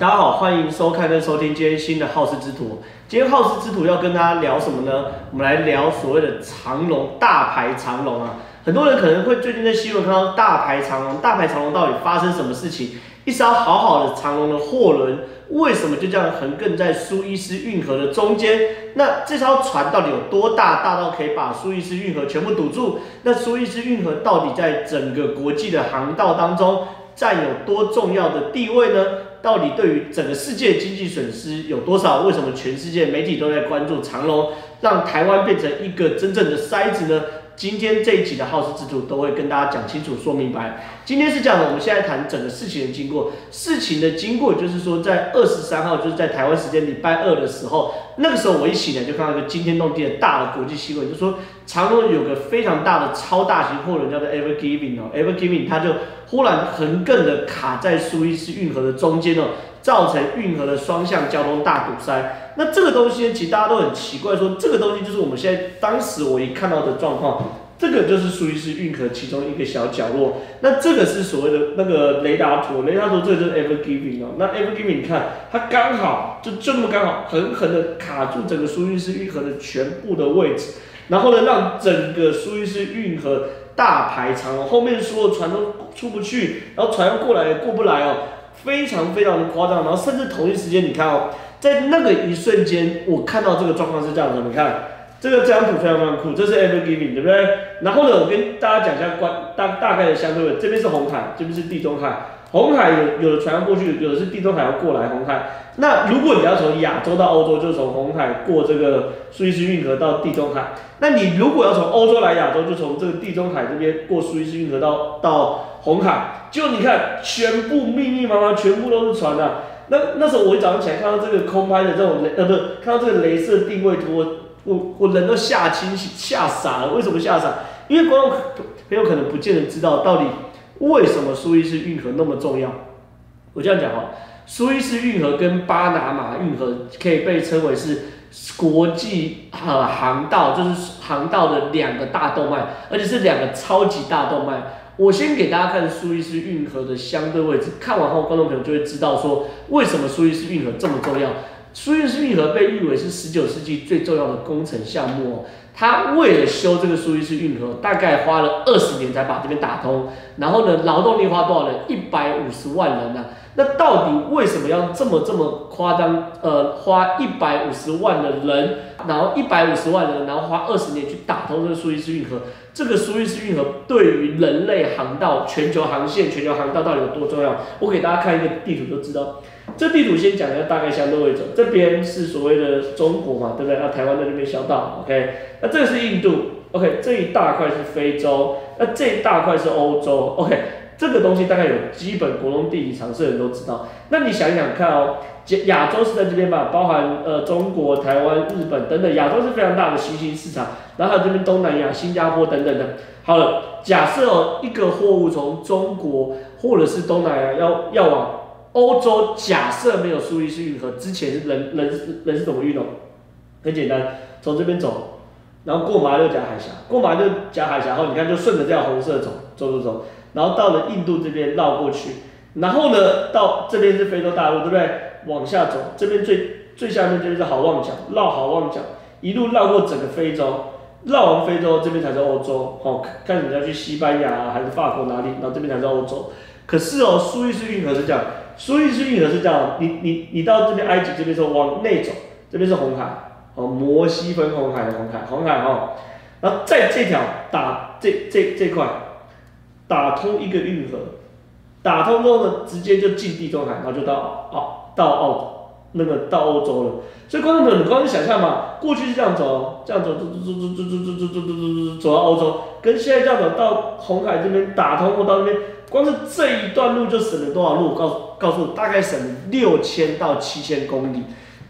大家好，欢迎收看跟收听今天新的好事之徒。今天好事之徒要跟大家聊什么呢？我们来聊所谓的长荣，大排长龙啊。很多人可能会最近在新闻看到大排长龙，大排长龙到底发生什么事情？一艘好好的长龙的货轮，为什么就这样横亘在苏伊士运河的中间？那这艘船到底有多大？大到可以把苏伊士运河全部堵住？那苏伊士运河到底在整个国际的航道当中占有多重要的地位呢？到底对于整个世界经济损失有多少？为什么全世界媒体都在关注长隆，让台湾变成一个真正的筛子呢？今天这一集的好事之徒都会跟大家讲清楚、说明白。今天是这样的，我们现在谈整个事情的经过。事情的经过就是说，在二十三号，就是在台湾时间礼拜二的时候，那个时候我一醒来就看到一个惊天动地的大的国际新闻，就说长荣有个非常大的超大型货轮叫做 Ever Given 哦，Ever Given 它就忽然横亘的卡在苏伊士运河的中间哦，造成运河的双向交通大堵塞。那这个东西其实大家都很奇怪，说这个东西就是我们现在当时我一看到的状况，这个就是苏伊士运河其中一个小角落。那这个是所谓的那个雷达图，雷达图这个就是 Ever Given 哦。那 Ever Given 你看它刚好就这么刚好狠狠的卡住整个苏伊士运河的全部的位置，然后呢让整个苏伊士运河大排长龙，后面所有船都出不去，然后船过来也过不来哦，非常非常的夸张。然后甚至同一时间你看哦。在那个一瞬间，我看到这个状况是这样的，你看这个这张图非常非常酷，这是 Ever Given 对不对？然后呢，我跟大家讲一下关大大概的相对位，这边是红海，这边是地中海。红海有有的船要过去，有的是地中海要过来红海。那如果你要从亚洲到欧洲，就是从红海过这个苏伊士运河到地中海。那你如果要从欧洲来亚洲，就从这个地中海这边过苏伊士运河到到红海。就你看，全部密密麻麻，全部都是船啊。那那时候我一早上起来看到这个空拍的这种雷呃不是看到这个雷射定位图，我我我人都吓清醒吓傻了。为什么吓傻？因为观众朋友可能不见得知道到底为什么苏伊士运河那么重要。我这样讲哈，苏伊士运河跟巴拿马运河可以被称为是国际呃航道，就是航道的两个大动脉，而且是两个超级大动脉。我先给大家看苏伊士运河的相对位置，看完后观众朋友就会知道说为什么苏伊士运河这么重要。苏伊士运河被誉为是十九世纪最重要的工程项目哦。他为了修这个苏伊士运河，大概花了二十年才把这边打通。然后呢，劳动力花多少人？一百五十万人呢、啊。那到底为什么要这么这么夸张？呃，花一百五十万的人，然后一百五十万人，然后花二十年去打通这个苏伊士运河。这个苏伊士运河对于人类航道、全球航线、全球航道到底有多重要？我给大家看一个地图就知道。这地图先讲一下大概相对位置，这边是所谓的中国嘛，对不对？那台湾在这边小岛，OK。那这个是印度，OK。这一大块是非洲，那这一大块是欧洲，OK。这个东西大概有基本国中地理常识的人都知道。那你想想看哦，亚洲是在这边吧，包含呃中国、台湾、日本等等，亚洲是非常大的新兴市场。然后还有这边东南亚、新加坡等等的。好了，假设哦，一个货物从中国或者是东南亚要要往欧洲，假设没有苏伊士运河，之前人人人是怎么运动？很简单，从这边走，然后过马六甲海峡，过马六甲海峡后，你看就顺着这条红色走，走走走。然后到了印度这边绕过去，然后呢，到这边是非洲大陆，对不对？往下走，这边最最下面这边是好望角，绕好望角，一路绕过整个非洲，绕完非洲这边才是欧洲。好、哦，看你要去西班牙、啊、还是法国哪里，然后这边才是欧洲。可是哦，苏伊士运河是这样，苏伊士运河是这样，你你你到这边埃及这边时候往内走，这边是红海，哦，摩西分红海的红海，红海哦，然后在这条打这这这块。打通一个运河，打通之后呢，直接就进地中海，然后就到澳到澳那个到欧洲了。所以观众朋友，你光是想象嘛，过去是这样走，这样走走走走走走走走走走走走到欧洲，跟现在这样走到红海这边打通或到那边，光是这一段路就省了多少路？告告诉，大概省了六千到七千公里。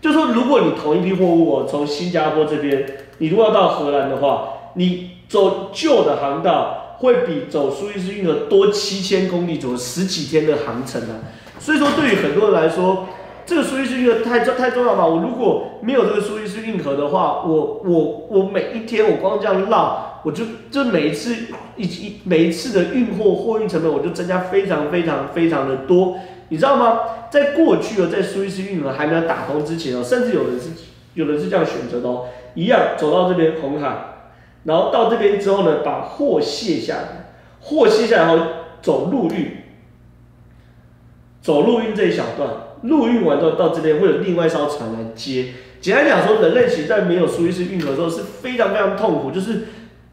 就说如果你同一批货物哦，从新加坡这边，你如果要到荷兰的话，你走旧的航道。会比走苏伊士运河多七千公里，走十几天的航程啊！所以说，对于很多人来说，这个苏伊士运河太重太重要嘛，我如果没有这个苏伊士运河的话，我我我每一天我光这样绕，我就就每一次一一每一次的运货货运成本我就增加非常非常非常的多，你知道吗？在过去哦，在苏伊士运河还没有打通之前哦，甚至有人是有人是这样选择的哦，一样走到这边红海，然后到这边之后呢，把货卸下来，货卸下来后走陆运，走陆运这一小段，陆运完之后到这边会有另外一艘船来接。简单讲说，人类其实在没有苏伊士运河的时候是非常非常痛苦，就是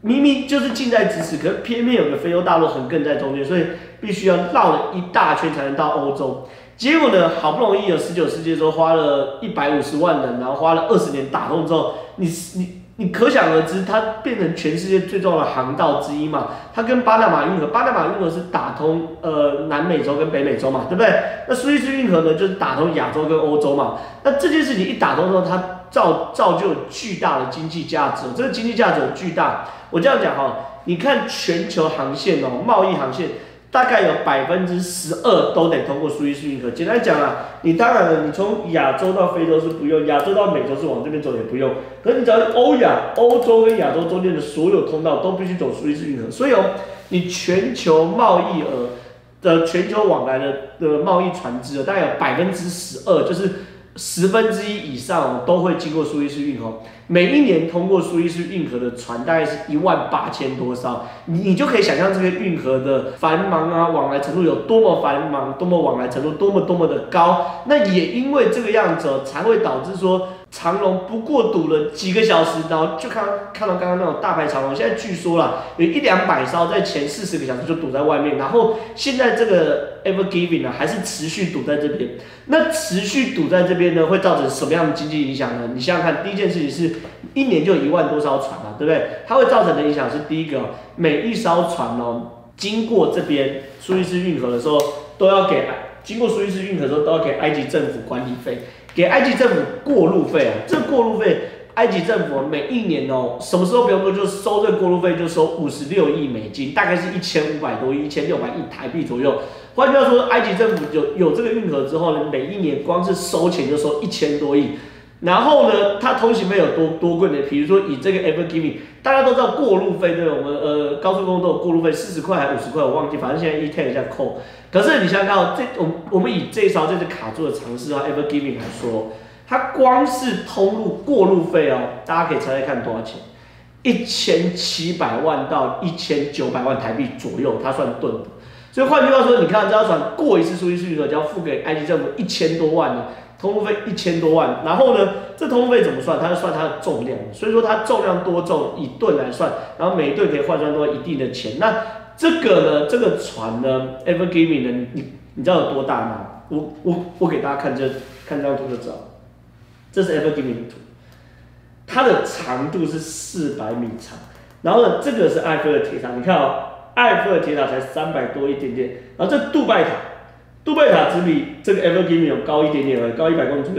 明明就是近在咫尺，可是偏偏有个非洲大陆横亘在中间，所以必须要绕了一大圈才能到欧洲。结果呢，好不容易有十九世纪的时候花了一百五十万人，然后花了二十年打通之后，你你。你可想而知，它变成全世界最重要的航道之一嘛？它跟巴拿马运河，巴拿马运河是打通呃南美洲跟北美洲嘛，对不对？那苏伊士运河呢，就是打通亚洲跟欧洲嘛。那这件事情一打通之后，它造造就巨大的经济价值，这个经济价值有巨大。我这样讲哈，你看全球航线哦，贸易航线。大概有百分之十二都得通过苏伊士运河。简单讲啊，你当然了，你从亚洲到非洲是不用，亚洲到美洲是往这边走也不用。可是你只要欧亚、欧洲跟亚洲中间的所有通道都必须走苏伊士运河。所以哦，你全球贸易额的全球往来的的贸易船只大概有百分之十二，就是十分之一以上都会经过苏伊士运河。每一年通过苏伊士运河的船大概是一万八千多艘，你你就可以想象这个运河的繁忙啊，往来程度有多么繁忙，多么往来程度多么多么的高。那也因为这个样子，才会导致说长龙不过堵了几个小时，然后就看看到刚刚那种大排长龙。现在据说啦，有一两百艘在前四十个小时就堵在外面，然后现在这个 Ever Given 呢，还是持续堵在这边。那持续堵在这边呢，会造成什么样的经济影响呢？你想想看，第一件事情是。一年就一万多艘船嘛，对不对？它会造成的影响是第一个，每一艘船哦，经过这边苏伊士运河的时候，都要给经过苏伊士运河的时候都要给埃及政府管理费，给埃及政府过路费啊。这过路费，埃及政府每一年哦，什么时候不用说就收这过路费，就收五十六亿美金，大概是一千五百多亿，一千六百亿台币左右。换句话说，埃及政府有有这个运河之后呢，每一年光是收钱就收一千多亿。然后呢，它通行费有多多贵呢？比如说以这个 Ever Given，大家都知道过路费对？我们呃高速公路都有过路费，四十块还五十块，我忘记，反正现在一天一下扣。可是你想想看哦，这我我们以这一艘这次卡住的尝试啊，Ever Given 来说，它光是通路过路费哦，大家可以猜猜看多少钱？一千七百万到一千九百万台币左右，它算吨的。所以换句话说，你看这艘船过一次苏伊士运河就要付给埃及政府一千多万呢。通路费一千多万，然后呢，这通路费怎么算？它是算它的重量，所以说它重量多重以吨来算，然后每一吨可以换算多一定的钱。那这个呢，这个船呢，Ever Given 呢，你你知道有多大吗？我我我给大家看这看这张图就知道，这是 Ever Given 的图，它的长度是四百米长，然后呢，这个是埃菲尔铁塔，你看哦，埃菲尔铁塔才三百多一点点，然后这杜拜塔。杜拜塔只比这个 Ever Given 有高一点点而，高一百公尺。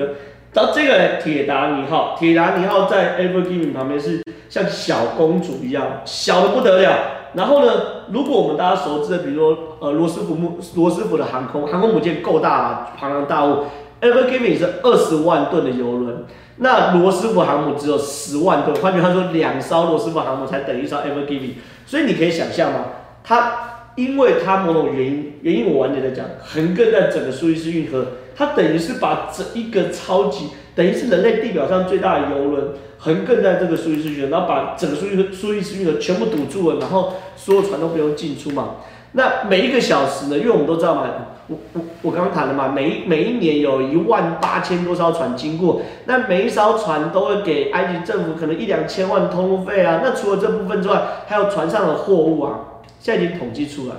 到这个铁达尼号，铁达尼号在 Ever Given 旁边是像小公主一样，小的不得了。然后呢，如果我们大家熟知的，比如说呃罗斯福木罗斯福的航空航空母舰够大了，庞然大物。Ever Given 是二十万吨的油轮，那罗斯福航母只有十万吨，换句话说，两艘罗斯福航母才等于一艘 Ever Given。所以你可以想象吗？它。因为它某种原因，原因我晚点再讲。横亘在整个苏伊士运河，它等于是把整一个超级，等于是人类地表上最大的游轮横亘在这个苏伊士运河，然后把整个苏伊苏伊士运河全部堵住了，然后所有船都不用进出嘛。那每一个小时呢？因为我们都知道嘛，我我我刚刚谈了嘛，每一每一年有一万八千多艘船经过，那每一艘船都会给埃及政府可能一两千万通路费啊。那除了这部分之外，还有船上的货物啊。现在已经统计出来，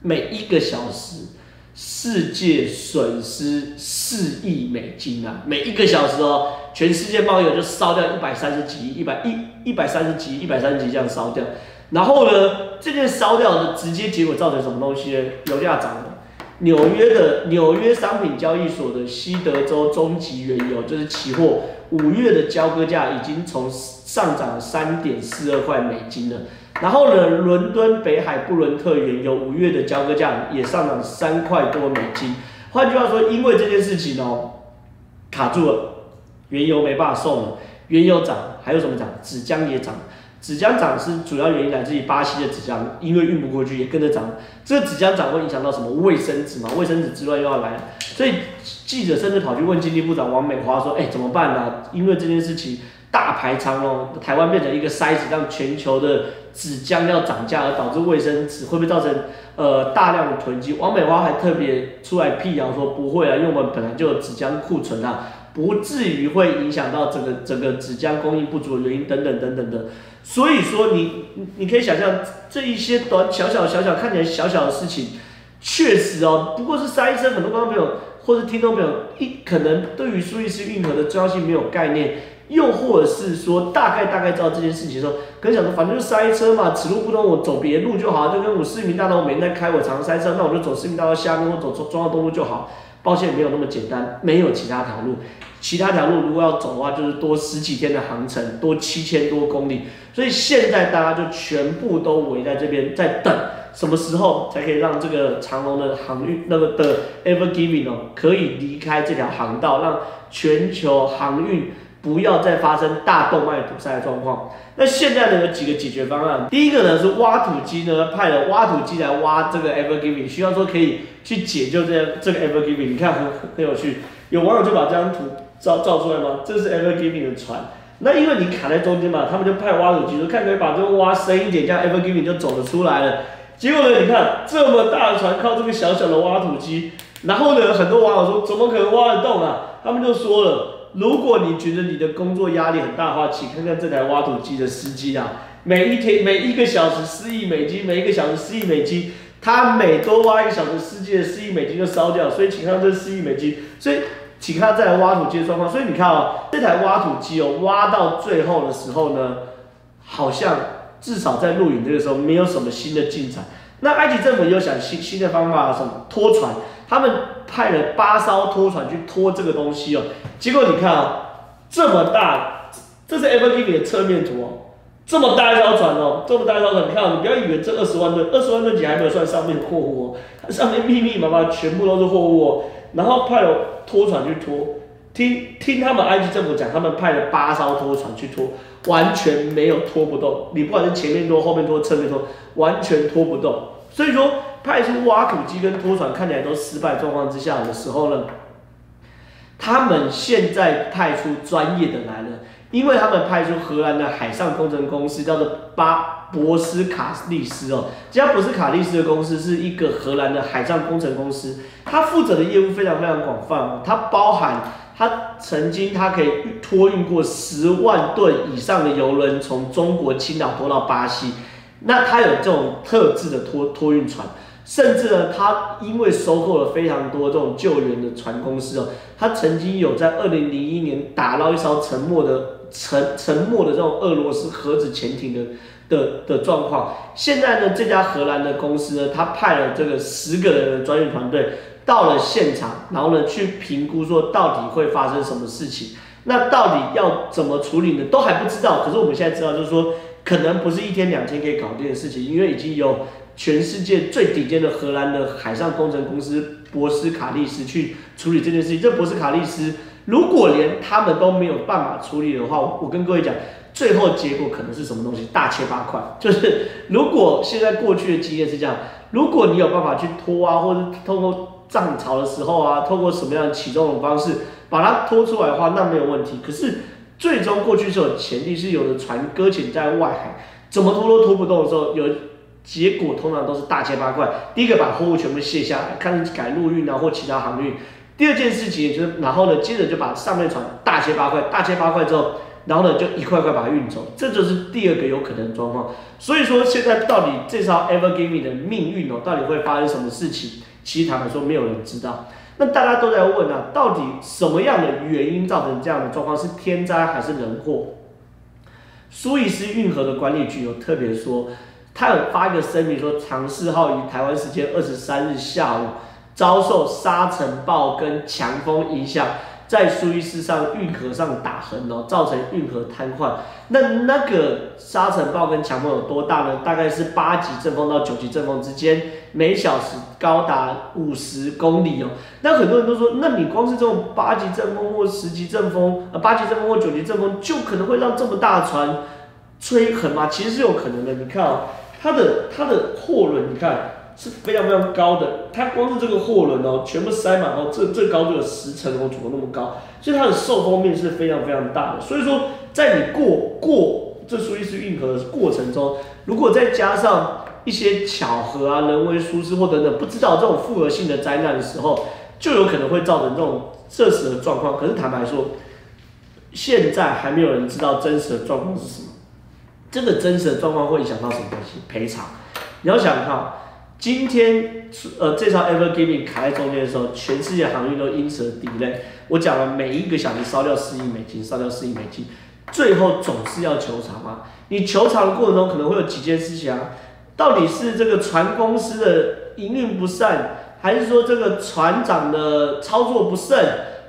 每一个小时世界损失四亿美金啊！每一个小时哦，全世界贸易就烧掉一百三十几亿，一百一一百三十几亿，一百三十几亿这样烧掉。然后呢，这件烧掉的直接结果造成什么东西呢？油价涨了。纽约的纽约商品交易所的西德州中级原油就是期货，五月的交割价已经从上涨三点四二块美金了。然后呢，伦敦北海布伦特原油五月的交割价也上涨三块多美金。换句话说，因为这件事情哦，卡住了，原油没办法送了，原油涨，还有什么涨？纸浆也涨。纸浆涨是主要原因来自于巴西的纸浆，因为运不过去也跟着涨。这个纸浆涨会影响到什么？卫生纸嘛，卫生纸之乱又要来了。所以记者甚至跑去问经济部长王美花说：“哎，怎么办呢、啊？因为这件事情大排长龙，台湾变成一个筛子，让全球的纸浆要涨价，而导致卫生纸会不会造成呃大量的囤积？”王美花还特别出来辟谣说：“不会啊，因为我们本来就有纸浆库存啊，不至于会影响到整个整个纸浆供应不足的原因等等等等的。”所以说你，你可以想象这一些短小小小小看起来小小的事情，确实哦，不过是塞车。很多观众朋友或者听众朋友一可能对于苏伊士运河的重要性没有概念，又或者是说大概大概知道这件事情的时候，可能想说反正就塞车嘛，此路不通我走别路就好，就跟我市民大道我每天在开，我常塞车，那我就走市民大道下面，我走中央东路就好。抱歉，没有那么简单，没有其他条路。其他条路如果要走的话，就是多十几天的航程，多七千多公里。所以现在大家就全部都围在这边，在等什么时候才可以让这个长荣的航运那个的 Ever Given 哦，可以离开这条航道，让全球航运不要再发生大动脉堵塞的状况。那现在呢，有几个解决方案。第一个呢是挖土机呢派了挖土机来挖这个 Ever Given，希望说可以去解救这这个 Ever Given。你看很很有趣，有网友就把这张图照照出来吗？这是 Ever Given 的船。那因为你卡在中间嘛，他们就派挖土机说看可以把这个挖深一点，这样 Ever Given 就走了出来了。结果呢，你看这么大的船靠这个小小的挖土机，然后呢，很多网友说怎么可能挖得动啊？他们就说了。如果你觉得你的工作压力很大的话，请看看这台挖土机的司机啊，每一天每一个小时四亿美金，每一个小时四亿美金，他每多挖一个小时，司机的四亿美金就烧掉，所以请看这四亿美金，所以请看这台挖土机的状况，所以你看哦，这台挖土机哦，挖到最后的时候呢，好像至少在录影这个时候没有什么新的进展。那埃及政府又想新新的方法，什么拖船？他们派了八艘拖船去拖这个东西哦，结果你看啊，这么大，这是 Ever Given 的侧面图哦，这么大一艘船哦，这么大一艘船，你看，你不要以为这二十万吨，二十万吨级还没有算上面的货物哦，它上面密密麻麻全部都是货物哦，然后派了拖船去拖，听听他们埃及政府讲，他们派了八艘拖船去拖，完全没有拖不动，你不管是前面拖、后面拖、侧面拖，完全拖不动，所以说。派出挖土机跟拖船看起来都失败状况之下的时候呢，他们现在派出专业的来了，因为他们派出荷兰的海上工程公司叫做巴博斯卡利斯哦，这家博斯卡利斯的公司是一个荷兰的海上工程公司，它负责的业务非常非常广泛哦，它包含它曾经它可以托运过十万吨以上的油轮从中国青岛拖到巴西，那它有这种特制的拖托运船。甚至呢，他因为收购了非常多这种救援的船公司哦，他曾经有在二零零一年打捞一艘沉没的沉沉没的这种俄罗斯核子潜艇的的的状况。现在呢，这家荷兰的公司呢，他派了这个十个人的专业团队到了现场，然后呢去评估说到底会发生什么事情，那到底要怎么处理呢？都还不知道。可是我们现在知道，就是说可能不是一天两天可以搞定的事情，因为已经有。全世界最顶尖的荷兰的海上工程公司博斯卡利斯去处理这件事情。这博斯卡利斯如果连他们都没有办法处理的话，我跟各位讲，最后结果可能是什么东西？大切八块。就是如果现在过去的经验是这样，如果你有办法去拖啊，或者通过涨潮的时候啊，通过什么样的启动的方式把它拖出来的话，那没有问题。可是最终过去是有前提是有的船搁浅在外海，怎么拖都拖不动的时候，有。结果通常都是大切八块。第一个把货物全部卸下来，看改陆运啊或其他航运。第二件事情就是，然后呢，接着就把上面船大切八块，大切八块之后，然后呢就一块块把它运走，这就是第二个有可能的状况。所以说现在到底这艘 Ever Given 的命运哦，到底会发生什么事情？其实坦白说，没有人知道。那大家都在问啊，到底什么样的原因造成这样的状况？是天灾还是人祸？苏伊士运河的管理局有特别说。他有发一个声明说，长赐号于台湾时间二十三日下午遭受沙尘暴跟强风影响，在苏伊士上运河上打横哦，造成运河瘫痪。那那个沙尘暴跟强风有多大呢？大概是八级阵风到九级阵风之间，每小时高达五十公里哦。那很多人都说，那你光是这种八级阵风或十级阵风，呃，八级阵风或九级阵风，就可能会让这么大的船吹横吗？其实是有可能的。你看哦，它的它的货轮，你看。是非常非常高的，它光是这个货轮哦，全部塞满哦，这这高度有十层楼左右那么高，所以它的受风面是非常非常大的。所以说，在你过过这苏伊士运河的过程中，如果再加上一些巧合啊、人为疏失或等等，不知道这种复合性的灾难的时候，就有可能会造成这种这时的状况。可是坦白说，现在还没有人知道真实的状况是什么。这个真实的状况会影响到什么东西？赔偿。你要想看。今天，呃，这艘 Ever Given 卡在中间的时候，全世界航运都因此而 delay。我讲了，每一个小时烧掉四亿美金，烧掉四亿美金，最后总是要求偿嘛。你求偿的过程中可能会有几件事情啊，到底是这个船公司的营运不善，还是说这个船长的操作不慎，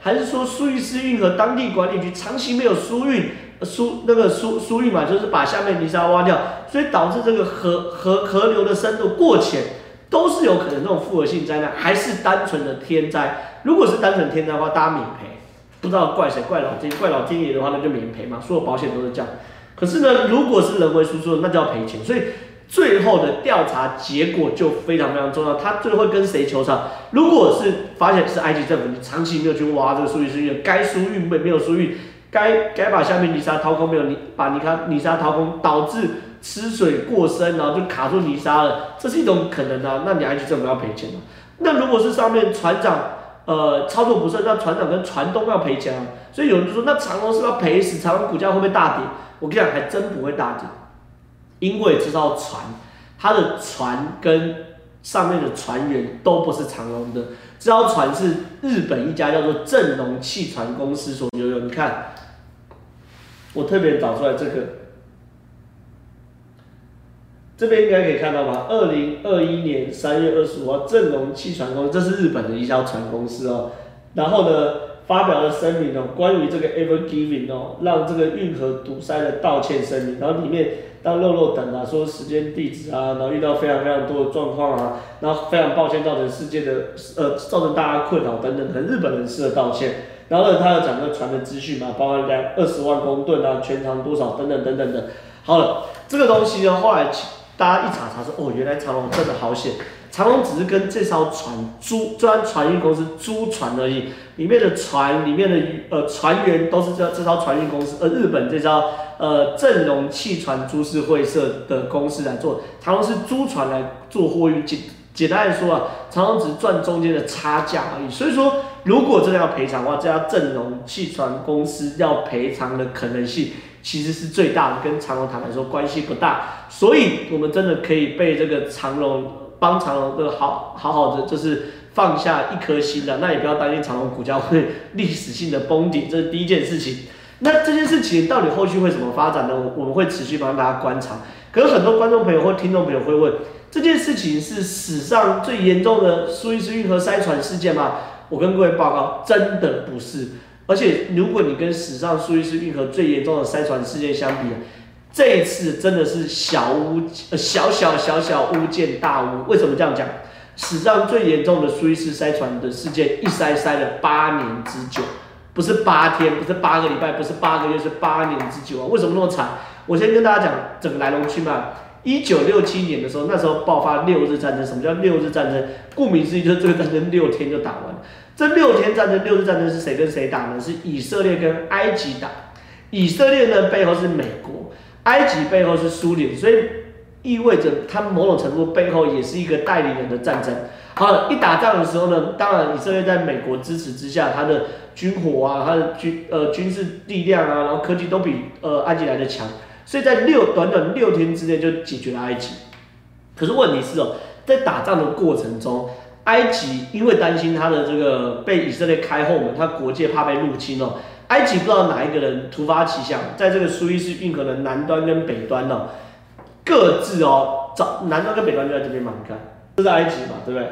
还是说苏伊士运河当地管理局长期没有疏运？疏那个疏疏运嘛，就是把下面泥沙挖掉，所以导致这个河河河流的深度过浅，都是有可能这种复合性灾难，还是单纯的天灾？如果是单纯天灾的话，大家免赔，不知道怪谁，怪老天，怪老天爷的话，那就免赔嘛，所有保险都是这样。可是呢，如果是人为输出，那就要赔钱。所以最后的调查结果就非常非常重要，他最后跟谁求偿？如果是发现是埃及政府，你长期没有去挖这个苏伊士运，该疏运没没有疏运。该该把下面泥沙掏空没有？你把泥沙泥沙掏空，导致吃水过深，然后就卡住泥沙了，这是一种可能啊。那你还去这么要赔钱吗？那如果是上面船长呃操作不慎，那船长跟船东要赔钱啊。所以有人就说，那长隆是不是要赔死？长隆股价会不会大跌？我跟你讲，还真不会大跌，因为这艘船它的船跟上面的船员都不是长隆的，这艘船是日本一家叫做正隆汽船公司所拥有。你看。我特别找出来这个，这边应该可以看到吧？二零二一年三月二十五号，正隆汽船公司，这是日本的一家船公司哦。然后呢，发表了声明哦，关于这个 Ever Given 哦，让这个运河堵塞的道歉声明。然后里面当肉肉等啊，说时间地址啊，然后遇到非常非常多的状况啊，然后非常抱歉造成世界的呃造成大家困扰等等，和日本人士的道歉。然后呢，他有讲个船的资讯嘛，包括两二十万公吨啊，全长多少等等等等的。好了，这个东西呢，后来大家一查查说，哦，原来长荣真的好险，长荣只是跟这艘船租，专船运公司租船而已，里面的船里面的呃船员都是这这艘船运公司，而日本这艘呃正隆汽船株式会社的公司来做，长荣是租船来做货运简简单来说啊，长荣只是赚中间的差价而已，所以说。如果真的要赔偿的话，这家正隆汽船公司要赔偿的可能性其实是最大的，跟长荣坦白说关系不大，所以我们真的可以被这个长荣帮长荣的好好好的就是放下一颗心的，那也不要担心长荣股价会历史性的崩顶，这是第一件事情。那这件事情到底后续会怎么发展呢？我们会持续帮大家观察。可是很多观众朋友或听众朋友会问，这件事情是史上最严重的苏伊士运河塞船事件吗？我跟各位报告，真的不是。而且，如果你跟史上苏伊士运河最严重的塞船事件相比，这一次真的是小巫，呃，小小小小巫见大巫。为什么这样讲？史上最严重的苏伊士塞船的事件，一塞塞了八年之久，不是八天，不是八个礼拜，不是八个月，是八年之久啊！为什么那么惨？我先跟大家讲整个来龙去脉。一九六七年的时候，那时候爆发六日战争。什么叫六日战争？顾名思义，就是这个战争六天就打完。这六天战争，六日战争是谁跟谁打呢？是以色列跟埃及打。以色列呢，背后是美国，埃及背后是苏联，所以意味着他们某种程度背后也是一个代理人的战争。好了，一打仗的时候呢，当然以色列在美国支持之下，他的军火啊，他的军呃军事力量啊，然后科技都比呃埃及来的强。所以在六短短六天之内就解决了埃及，可是问题是哦，在打仗的过程中，埃及因为担心他的这个被以色列开后门，他国界怕被入侵哦，埃及不知道哪一个人突发奇想，在这个苏伊士运河的南端跟北端哦，各自哦找南端跟北端就在这边嘛，你看，这是埃及嘛，对不对？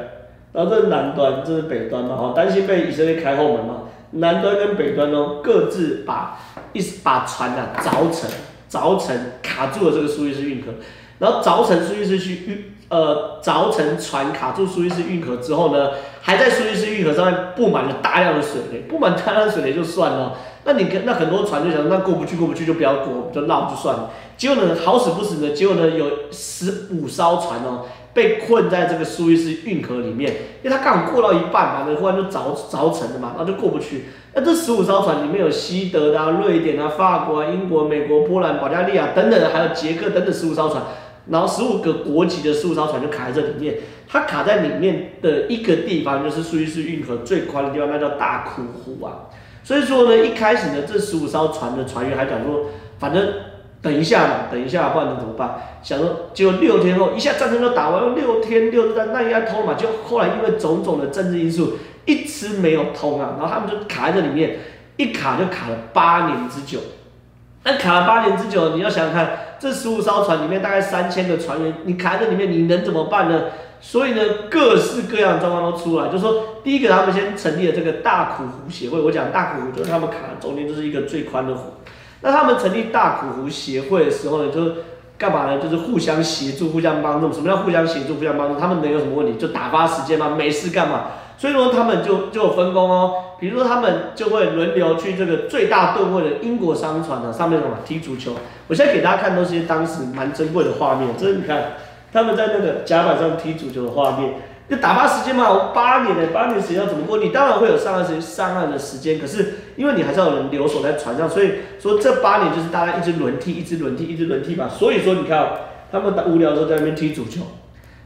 然后这是南端，这是北端嘛，哦，担心被以色列开后门嘛。南端跟北端哦，各自把一把船啊凿成凿成卡住了这个苏伊士运河，然后凿成苏伊士运呃凿成船卡住苏伊士运河之后呢，还在苏伊士运河上面布满了大量的水雷，布满大量的水雷就算了，那你跟那很多船就想那过不去过不去就不要过就绕就算了，结果呢好死不死呢，结果呢有十五艘船哦。被困在这个苏伊士运河里面，因为他刚好过到一半嘛，那忽然就凿凿沉了嘛，然后就过不去。那这十五艘船里面有西德的啊、瑞典啊、法国啊、英国、美国、波兰、保加利亚等等，还有捷克等等十五艘船，然后十五个国籍的十五艘船就卡在这里面。它卡在里面的一个地方就是苏伊士运河最宽的地方，那叫大苦湖啊。所以说呢，一开始呢，这十五艘船的船员还讲说，反正。等一下嘛，等一下，不然能怎么办？想说，结果六天后，一下战争就打完了，六天六日战，那应该通嘛？就后来因为种种的政治因素，一直没有通啊。然后他们就卡在这里面，一卡就卡了八年之久。那卡了八年之久，你要想想看，这十五艘船里面大概三千个船员，你卡在里面，你能怎么办呢？所以呢，各式各样的状况都出来。就是说第一个，他们先成立了这个大苦湖协会。我讲大苦湖，就是他们卡中间就是一个最宽的湖。那他们成立大苦湖协会的时候呢，就是干嘛呢？就是互相协助、互相帮助。什么叫互相协助、互相帮助？他们能有什么问题？就打发时间嘛，没事干嘛？所以说他们就就有分工哦。比如说他们就会轮流去这个最大吨位的英国商船呢，上面什么踢足球。我现在给大家看都是些当时蛮珍贵的画面，这是你看他们在那个甲板上踢足球的画面。就打发时间嘛，我八年的八年时间要怎么过？你当然会有上岸时间，上岸的时间，可是因为你还是要有人留守在船上，所以说这八年就是大家一直轮替，一直轮替，一直轮替吧。所以说你看，他们打无聊的时候在那边踢足球，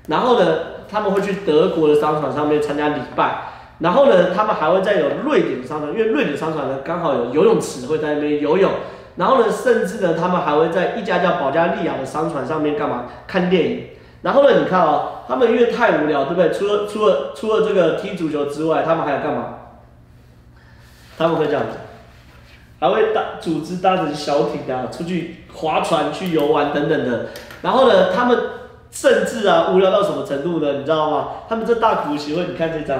然后呢，他们会去德国的商船上面参加礼拜，然后呢，他们还会再有瑞典的商船，因为瑞典商船呢刚好有游泳池，会在那边游泳，然后呢，甚至呢，他们还会在一家叫保加利亚的商船上面干嘛？看电影。然后呢，你看哦，他们因为太无聊，对不对？除了除了除了这个踢足球之外，他们还要干嘛？他们会这样子，还会搭组织搭着小艇啊，出去划船、去游玩等等的。然后呢，他们甚至啊，无聊到什么程度呢？你知道吗？他们这大苦协会，你看这张，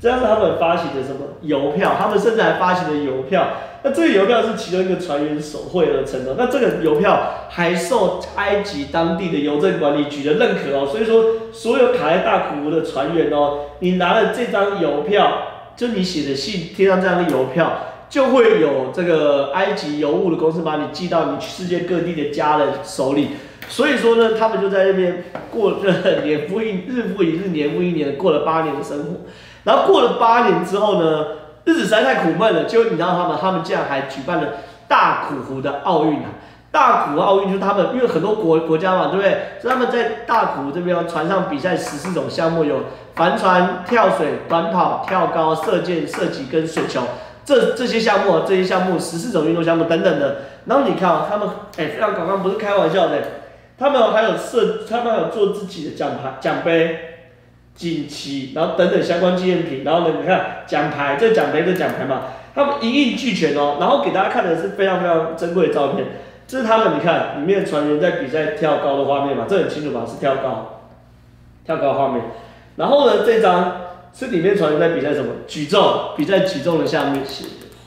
这张是他们发行的什么邮票？他们甚至还发行了邮票。那这个邮票是其中一个船员手绘而成的，那这个邮票还受埃及当地的邮政管理局的认可哦，所以说所有卡在大苦湖的船员哦，你拿了这张邮票，就你写的信贴上这样的邮票，就会有这个埃及邮务的公司把你寄到你世界各地的家人手里，所以说呢，他们就在那边过了年复一日复一日年复一年过了八年的生活，然后过了八年之后呢，日子实在太苦闷了，就你知道他们，他们竟然还举办了大苦湖的奥运啊！大苦湖奥运就是他们，因为很多国国家嘛，对不对？他们在大苦湖这边船上比赛十四种项目，有帆船、跳水、短跑、跳高、射箭、射击跟水球，这这些项目，这些项目十四种运动项目等等的。然后你看啊，他们哎，非常刚刚不是开玩笑的，他们还有设，他们还有做自己的奖牌、奖杯。锦旗，然后等等相关纪念品，然后呢，你看奖牌，这奖杯这奖牌嘛，他们一应俱全哦。然后给大家看的是非常非常珍贵的照片，这是他们，你看里面船员在比赛跳高的画面嘛，这很清楚吧？是跳高，跳高画面。然后呢，这张是里面船员在比赛什么？举重，比赛举重的下面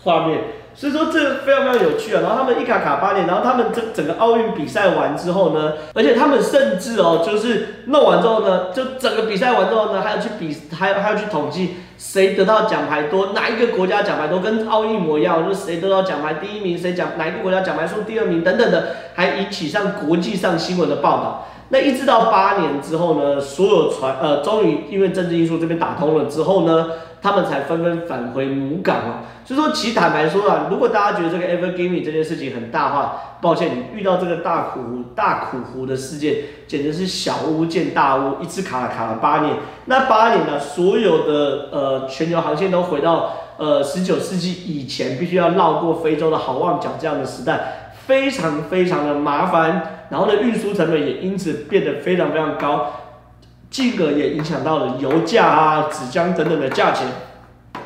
画面。所以说这非常非常有趣啊，然后他们一卡卡八年，然后他们这整个奥运比赛完之后呢，而且他们甚至哦，就是弄完之后呢，就整个比赛完之后呢，还要去比，还要还要去统计谁得到奖牌多，哪一个国家奖牌多，跟奥运一模一样，就是谁得到奖牌第一名，谁奖哪一个国家奖牌数第二名等等的，还引起上国际上新闻的报道。那一直到八年之后呢，所有船呃，终于因为政治因素这边打通了之后呢。他们才纷纷返回母港哦，所以说，其实坦白说啊，如果大家觉得这个 Ever Given 这件事情很大话，抱歉，你遇到这个大苦湖大苦湖的事件，简直是小巫见大巫，一次卡了卡了八年，那八年呢，所有的呃全球航线都回到呃十九世纪以前，必须要绕过非洲的好望角这样的时代，非常非常的麻烦，然后呢，运输成本也因此变得非常非常高。进而也影响到了油价啊、纸浆等等的价钱，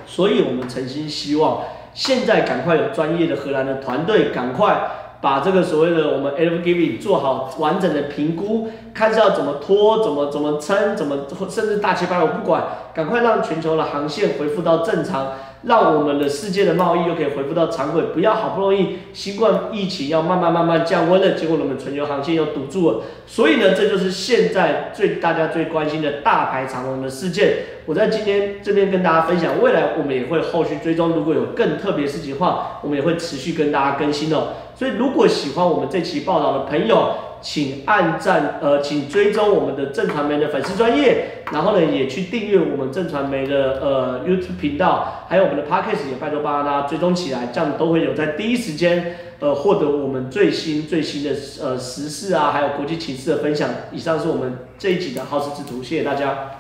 所以我们诚心希望现在赶快有专业的荷兰的团队，赶快把这个所谓的我们 Ever Given 做好完整的评估，看是要怎么拖、怎么怎么撑、怎么甚至大七八我不管，赶快让全球的航线恢复到正常，让我们的世界的贸易又可以恢复到常轨，不要好不容易新冠疫情要慢慢慢慢降温了，结果我们全球航线又堵住了。所以呢，这就是现在最大家最关心的大排长龙的事件。我在今天这边跟大家分享，未来我们也会后续追踪，如果有更特别事情的话，我们也会持续跟大家更新哦。所以如果喜欢我们这期报道的朋友，请按赞，呃，请追踪我们的正传媒的粉丝专业，然后呢，也去订阅我们正传媒的呃 YouTube 频道，还有我们的 Podcast 也拜托帮大家追踪起来，这样都会有在第一时间呃获得我们最新最新的呃时事啊，还有国际情势的分享。以上是我们这一集的好事之徒，谢谢大家。